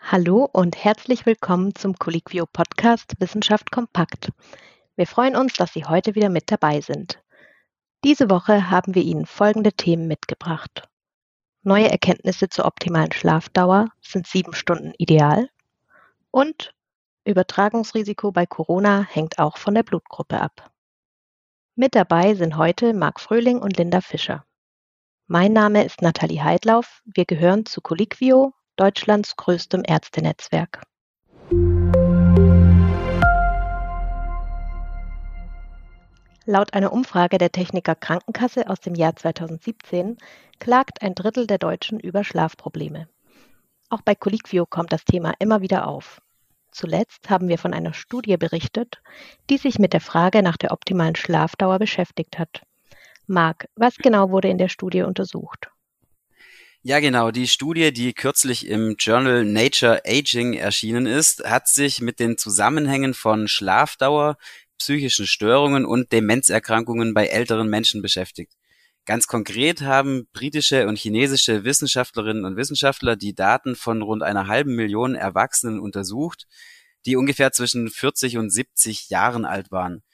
Hallo und herzlich willkommen zum Colliquio Podcast Wissenschaft kompakt. Wir freuen uns, dass Sie heute wieder mit dabei sind. Diese Woche haben wir Ihnen folgende Themen mitgebracht. Neue Erkenntnisse zur optimalen Schlafdauer sind sieben Stunden ideal und Übertragungsrisiko bei Corona hängt auch von der Blutgruppe ab. Mit dabei sind heute Marc Fröhling und Linda Fischer. Mein Name ist Nathalie Heidlauf. Wir gehören zu Colliquio, Deutschlands größtem Ärztenetzwerk. Laut einer Umfrage der Techniker Krankenkasse aus dem Jahr 2017 klagt ein Drittel der Deutschen über Schlafprobleme. Auch bei Colliquio kommt das Thema immer wieder auf. Zuletzt haben wir von einer Studie berichtet, die sich mit der Frage nach der optimalen Schlafdauer beschäftigt hat. Marc, was genau wurde in der Studie untersucht? Ja, genau. Die Studie, die kürzlich im Journal Nature Aging erschienen ist, hat sich mit den Zusammenhängen von Schlafdauer, psychischen Störungen und Demenzerkrankungen bei älteren Menschen beschäftigt. Ganz konkret haben britische und chinesische Wissenschaftlerinnen und Wissenschaftler die Daten von rund einer halben Million Erwachsenen untersucht, die ungefähr zwischen 40 und 70 Jahren alt waren.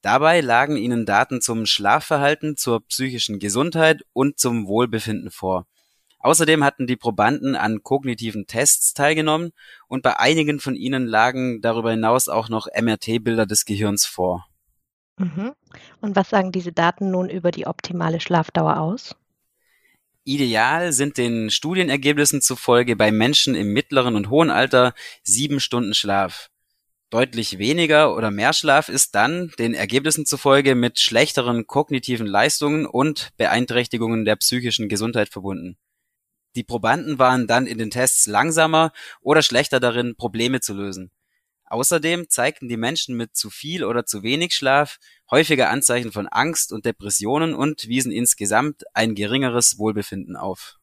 Dabei lagen ihnen Daten zum Schlafverhalten, zur psychischen Gesundheit und zum Wohlbefinden vor. Außerdem hatten die Probanden an kognitiven Tests teilgenommen und bei einigen von ihnen lagen darüber hinaus auch noch MRT-Bilder des Gehirns vor. Mhm. Und was sagen diese Daten nun über die optimale Schlafdauer aus? Ideal sind den Studienergebnissen zufolge bei Menschen im mittleren und hohen Alter sieben Stunden Schlaf. Deutlich weniger oder mehr Schlaf ist dann den Ergebnissen zufolge mit schlechteren kognitiven Leistungen und Beeinträchtigungen der psychischen Gesundheit verbunden. Die Probanden waren dann in den Tests langsamer oder schlechter darin, Probleme zu lösen. Außerdem zeigten die Menschen mit zu viel oder zu wenig Schlaf häufiger Anzeichen von Angst und Depressionen und wiesen insgesamt ein geringeres Wohlbefinden auf.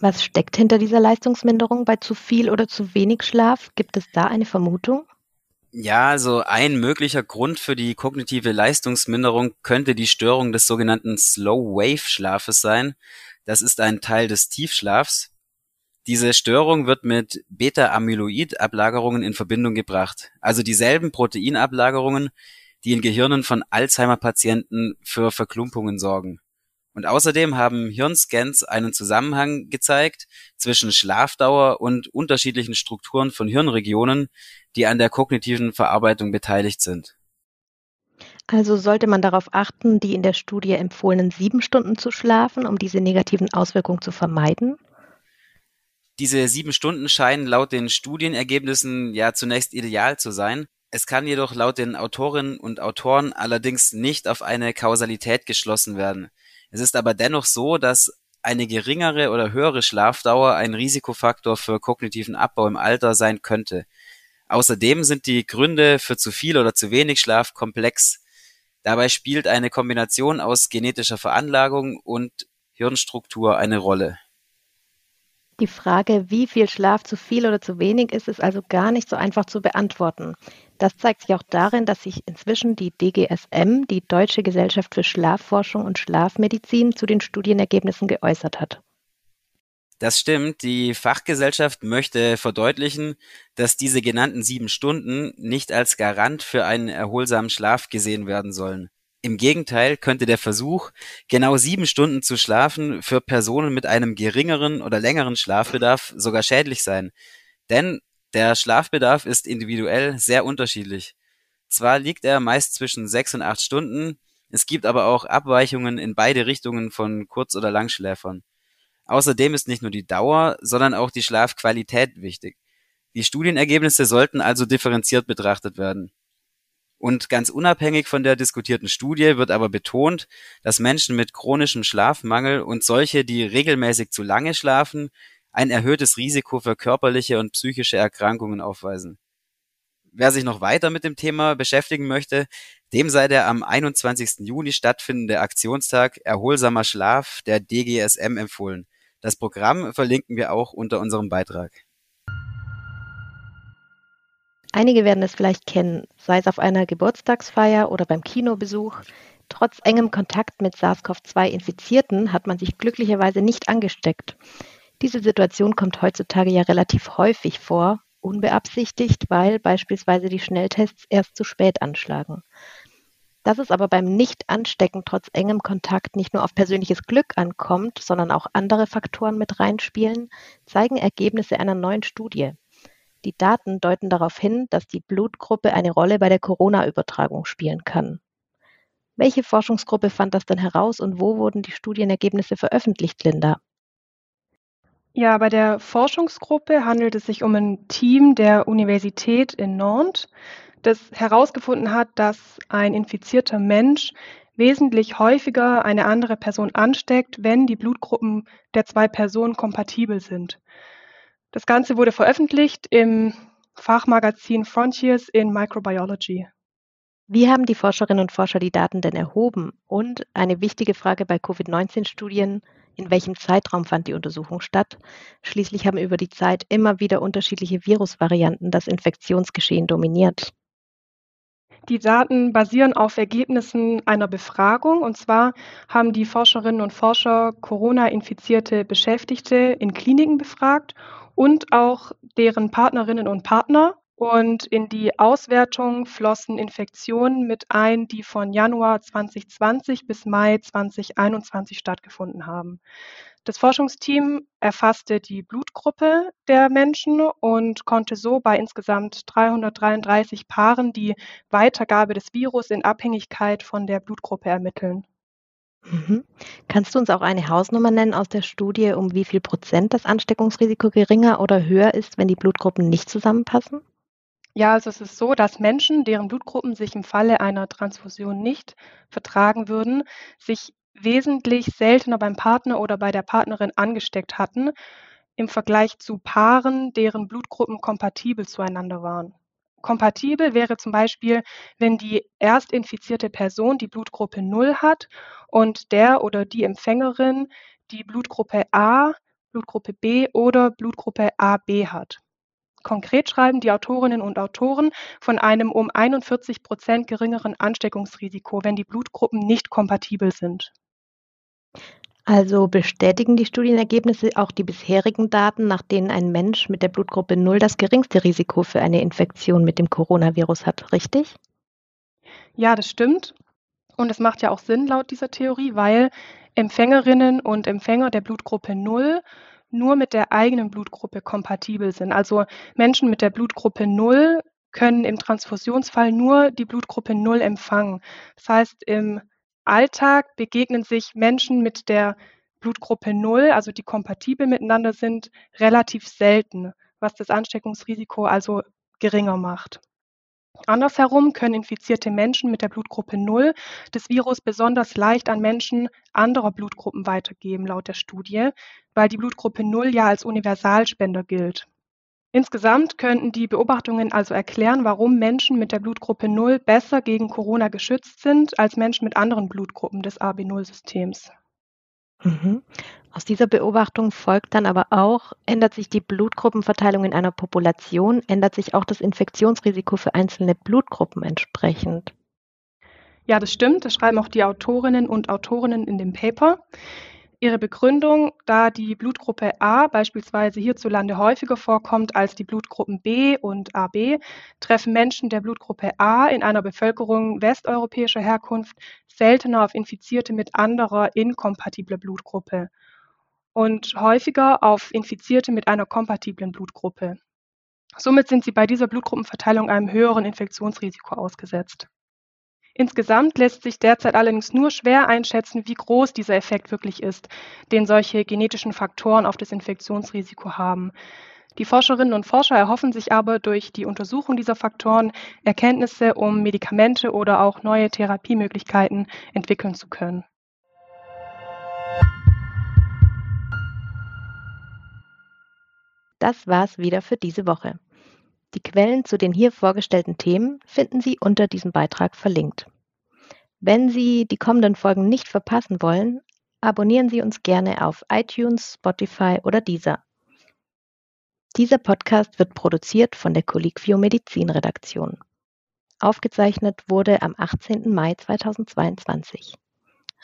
Was steckt hinter dieser Leistungsminderung bei zu viel oder zu wenig Schlaf? Gibt es da eine Vermutung? Ja, also ein möglicher Grund für die kognitive Leistungsminderung könnte die Störung des sogenannten Slow Wave Schlafes sein. Das ist ein Teil des Tiefschlafs, diese Störung wird mit Beta-Amyloid-Ablagerungen in Verbindung gebracht, also dieselben Proteinablagerungen, die in Gehirnen von Alzheimer-Patienten für Verklumpungen sorgen. Und außerdem haben Hirnscans einen Zusammenhang gezeigt zwischen Schlafdauer und unterschiedlichen Strukturen von Hirnregionen, die an der kognitiven Verarbeitung beteiligt sind. Also sollte man darauf achten, die in der Studie empfohlenen sieben Stunden zu schlafen, um diese negativen Auswirkungen zu vermeiden? Diese sieben Stunden scheinen laut den Studienergebnissen ja zunächst ideal zu sein. Es kann jedoch laut den Autorinnen und Autoren allerdings nicht auf eine Kausalität geschlossen werden. Es ist aber dennoch so, dass eine geringere oder höhere Schlafdauer ein Risikofaktor für kognitiven Abbau im Alter sein könnte. Außerdem sind die Gründe für zu viel oder zu wenig Schlaf komplex. Dabei spielt eine Kombination aus genetischer Veranlagung und Hirnstruktur eine Rolle. Die Frage, wie viel Schlaf zu viel oder zu wenig ist, ist also gar nicht so einfach zu beantworten. Das zeigt sich auch darin, dass sich inzwischen die DGSM, die Deutsche Gesellschaft für Schlafforschung und Schlafmedizin, zu den Studienergebnissen geäußert hat. Das stimmt. Die Fachgesellschaft möchte verdeutlichen, dass diese genannten sieben Stunden nicht als Garant für einen erholsamen Schlaf gesehen werden sollen. Im Gegenteil könnte der Versuch, genau sieben Stunden zu schlafen, für Personen mit einem geringeren oder längeren Schlafbedarf sogar schädlich sein. Denn der Schlafbedarf ist individuell sehr unterschiedlich. Zwar liegt er meist zwischen sechs und acht Stunden, es gibt aber auch Abweichungen in beide Richtungen von Kurz- oder Langschläfern. Außerdem ist nicht nur die Dauer, sondern auch die Schlafqualität wichtig. Die Studienergebnisse sollten also differenziert betrachtet werden. Und ganz unabhängig von der diskutierten Studie wird aber betont, dass Menschen mit chronischem Schlafmangel und solche, die regelmäßig zu lange schlafen, ein erhöhtes Risiko für körperliche und psychische Erkrankungen aufweisen. Wer sich noch weiter mit dem Thema beschäftigen möchte, dem sei der am 21. Juni stattfindende Aktionstag Erholsamer Schlaf der DGSM empfohlen. Das Programm verlinken wir auch unter unserem Beitrag. Einige werden es vielleicht kennen, sei es auf einer Geburtstagsfeier oder beim Kinobesuch. Trotz engem Kontakt mit SARS-CoV-2-Infizierten hat man sich glücklicherweise nicht angesteckt. Diese Situation kommt heutzutage ja relativ häufig vor, unbeabsichtigt, weil beispielsweise die Schnelltests erst zu spät anschlagen. Dass es aber beim Nicht-Anstecken trotz engem Kontakt nicht nur auf persönliches Glück ankommt, sondern auch andere Faktoren mit reinspielen, zeigen Ergebnisse einer neuen Studie. Die Daten deuten darauf hin, dass die Blutgruppe eine Rolle bei der Corona-Übertragung spielen kann. Welche Forschungsgruppe fand das denn heraus und wo wurden die Studienergebnisse veröffentlicht, Linda? Ja, bei der Forschungsgruppe handelt es sich um ein Team der Universität in Nantes, das herausgefunden hat, dass ein infizierter Mensch wesentlich häufiger eine andere Person ansteckt, wenn die Blutgruppen der zwei Personen kompatibel sind. Das Ganze wurde veröffentlicht im Fachmagazin Frontiers in Microbiology. Wie haben die Forscherinnen und Forscher die Daten denn erhoben? Und eine wichtige Frage bei Covid-19-Studien, in welchem Zeitraum fand die Untersuchung statt? Schließlich haben über die Zeit immer wieder unterschiedliche Virusvarianten das Infektionsgeschehen dominiert. Die Daten basieren auf Ergebnissen einer Befragung. Und zwar haben die Forscherinnen und Forscher Corona-infizierte Beschäftigte in Kliniken befragt und auch deren Partnerinnen und Partner. Und in die Auswertung flossen Infektionen mit ein, die von Januar 2020 bis Mai 2021 stattgefunden haben. Das Forschungsteam erfasste die Blutgruppe der Menschen und konnte so bei insgesamt 333 Paaren die Weitergabe des Virus in Abhängigkeit von der Blutgruppe ermitteln. Mhm. Kannst du uns auch eine Hausnummer nennen aus der Studie, um wie viel Prozent das Ansteckungsrisiko geringer oder höher ist, wenn die Blutgruppen nicht zusammenpassen? Ja, also es ist so, dass Menschen, deren Blutgruppen sich im Falle einer Transfusion nicht vertragen würden, sich wesentlich seltener beim Partner oder bei der Partnerin angesteckt hatten im Vergleich zu Paaren, deren Blutgruppen kompatibel zueinander waren. Kompatibel wäre zum Beispiel, wenn die erst infizierte Person die Blutgruppe 0 hat und der oder die Empfängerin die Blutgruppe A, Blutgruppe B oder Blutgruppe AB hat. Konkret schreiben die Autorinnen und Autoren von einem um 41 Prozent geringeren Ansteckungsrisiko, wenn die Blutgruppen nicht kompatibel sind. Also bestätigen die Studienergebnisse auch die bisherigen Daten, nach denen ein Mensch mit der Blutgruppe 0 das geringste Risiko für eine Infektion mit dem Coronavirus hat, richtig? Ja, das stimmt. Und es macht ja auch Sinn laut dieser Theorie, weil Empfängerinnen und Empfänger der Blutgruppe 0 nur mit der eigenen Blutgruppe kompatibel sind. Also Menschen mit der Blutgruppe 0 können im Transfusionsfall nur die Blutgruppe 0 empfangen. Das heißt, im Alltag begegnen sich Menschen mit der Blutgruppe 0, also die kompatibel miteinander sind, relativ selten, was das Ansteckungsrisiko also geringer macht. Andersherum können infizierte Menschen mit der Blutgruppe 0 das Virus besonders leicht an Menschen anderer Blutgruppen weitergeben, laut der Studie, weil die Blutgruppe 0 ja als Universalspender gilt. Insgesamt könnten die Beobachtungen also erklären, warum Menschen mit der Blutgruppe 0 besser gegen Corona geschützt sind als Menschen mit anderen Blutgruppen des AB0-Systems. Mhm. Aus dieser Beobachtung folgt dann aber auch, ändert sich die Blutgruppenverteilung in einer Population, ändert sich auch das Infektionsrisiko für einzelne Blutgruppen entsprechend. Ja, das stimmt. Das schreiben auch die Autorinnen und Autorinnen in dem Paper. Ihre Begründung, da die Blutgruppe A beispielsweise hierzulande häufiger vorkommt als die Blutgruppen B und AB, treffen Menschen der Blutgruppe A in einer Bevölkerung westeuropäischer Herkunft seltener auf Infizierte mit anderer inkompatibler Blutgruppe und häufiger auf Infizierte mit einer kompatiblen Blutgruppe. Somit sind sie bei dieser Blutgruppenverteilung einem höheren Infektionsrisiko ausgesetzt. Insgesamt lässt sich derzeit allerdings nur schwer einschätzen, wie groß dieser Effekt wirklich ist, den solche genetischen Faktoren auf das Infektionsrisiko haben. Die Forscherinnen und Forscher erhoffen sich aber durch die Untersuchung dieser Faktoren Erkenntnisse, um Medikamente oder auch neue Therapiemöglichkeiten entwickeln zu können. Das war's wieder für diese Woche. Die Quellen zu den hier vorgestellten Themen finden Sie unter diesem Beitrag verlinkt. Wenn Sie die kommenden Folgen nicht verpassen wollen, abonnieren Sie uns gerne auf iTunes, Spotify oder Deezer. Dieser Podcast wird produziert von der Colliquio Medizin Redaktion. Aufgezeichnet wurde am 18. Mai 2022.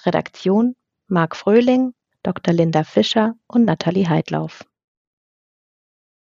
Redaktion Marc Fröhling, Dr. Linda Fischer und Nathalie Heidlauf.